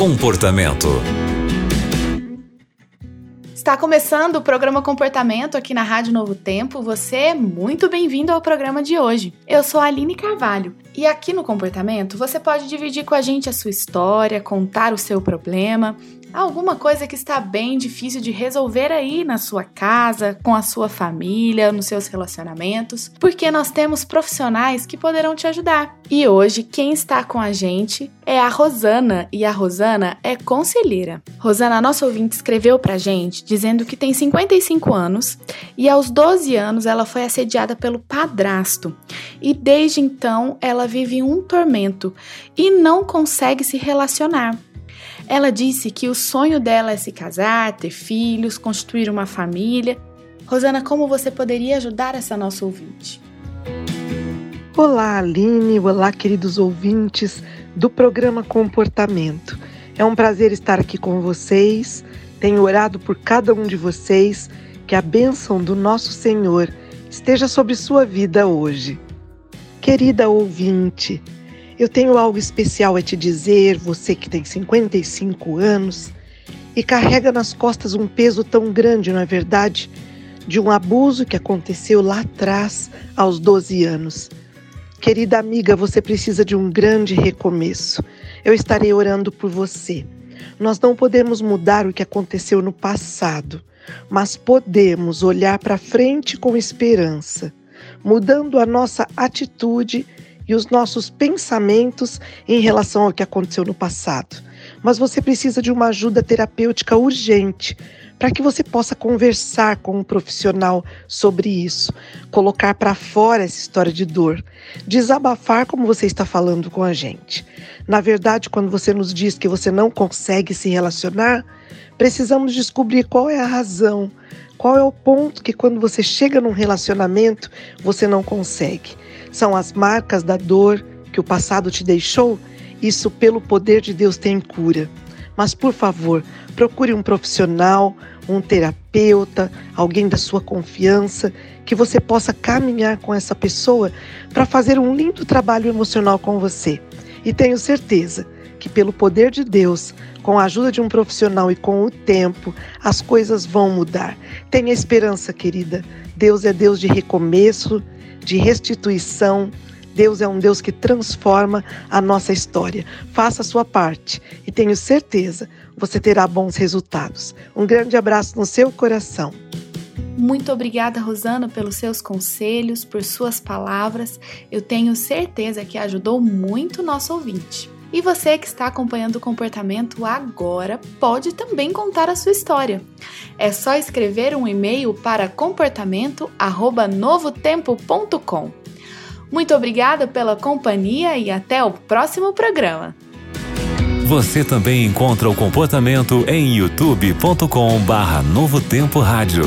Comportamento. Está começando o programa Comportamento aqui na Rádio Novo Tempo. Você é muito bem-vindo ao programa de hoje. Eu sou a Aline Carvalho e aqui no Comportamento você pode dividir com a gente a sua história, contar o seu problema alguma coisa que está bem difícil de resolver aí na sua casa, com a sua família, nos seus relacionamentos, porque nós temos profissionais que poderão te ajudar. E hoje quem está com a gente é a Rosana, e a Rosana é conselheira. Rosana, nossa ouvinte, escreveu pra gente dizendo que tem 55 anos e aos 12 anos ela foi assediada pelo padrasto. E desde então ela vive um tormento e não consegue se relacionar. Ela disse que o sonho dela é se casar, ter filhos, construir uma família. Rosana, como você poderia ajudar essa nossa ouvinte? Olá, Aline. Olá, queridos ouvintes do programa Comportamento. É um prazer estar aqui com vocês. Tenho orado por cada um de vocês. Que a bênção do nosso Senhor esteja sobre sua vida hoje. Querida ouvinte, eu tenho algo especial a te dizer, você que tem 55 anos e carrega nas costas um peso tão grande, não é verdade? De um abuso que aconteceu lá atrás, aos 12 anos. Querida amiga, você precisa de um grande recomeço. Eu estarei orando por você. Nós não podemos mudar o que aconteceu no passado, mas podemos olhar para frente com esperança, mudando a nossa atitude e os nossos pensamentos em relação ao que aconteceu no passado. Mas você precisa de uma ajuda terapêutica urgente para que você possa conversar com um profissional sobre isso, colocar para fora essa história de dor, desabafar como você está falando com a gente. Na verdade, quando você nos diz que você não consegue se relacionar, precisamos descobrir qual é a razão, qual é o ponto que quando você chega num relacionamento você não consegue. São as marcas da dor que o passado te deixou, isso pelo poder de Deus tem cura. Mas por favor, procure um profissional, um terapeuta, alguém da sua confiança, que você possa caminhar com essa pessoa para fazer um lindo trabalho emocional com você. E tenho certeza que, pelo poder de Deus, com a ajuda de um profissional e com o tempo, as coisas vão mudar. Tenha esperança, querida. Deus é Deus de recomeço, de restituição. Deus é um Deus que transforma a nossa história. Faça a sua parte e tenho certeza você terá bons resultados. Um grande abraço no seu coração. Muito obrigada, Rosana, pelos seus conselhos, por suas palavras. Eu tenho certeza que ajudou muito o nosso ouvinte. E você que está acompanhando o comportamento agora pode também contar a sua história. É só escrever um e-mail para comportamento@novotempo.com. Muito obrigada pela companhia e até o próximo programa. Você também encontra o comportamento em youtube.com/novotempo rádio.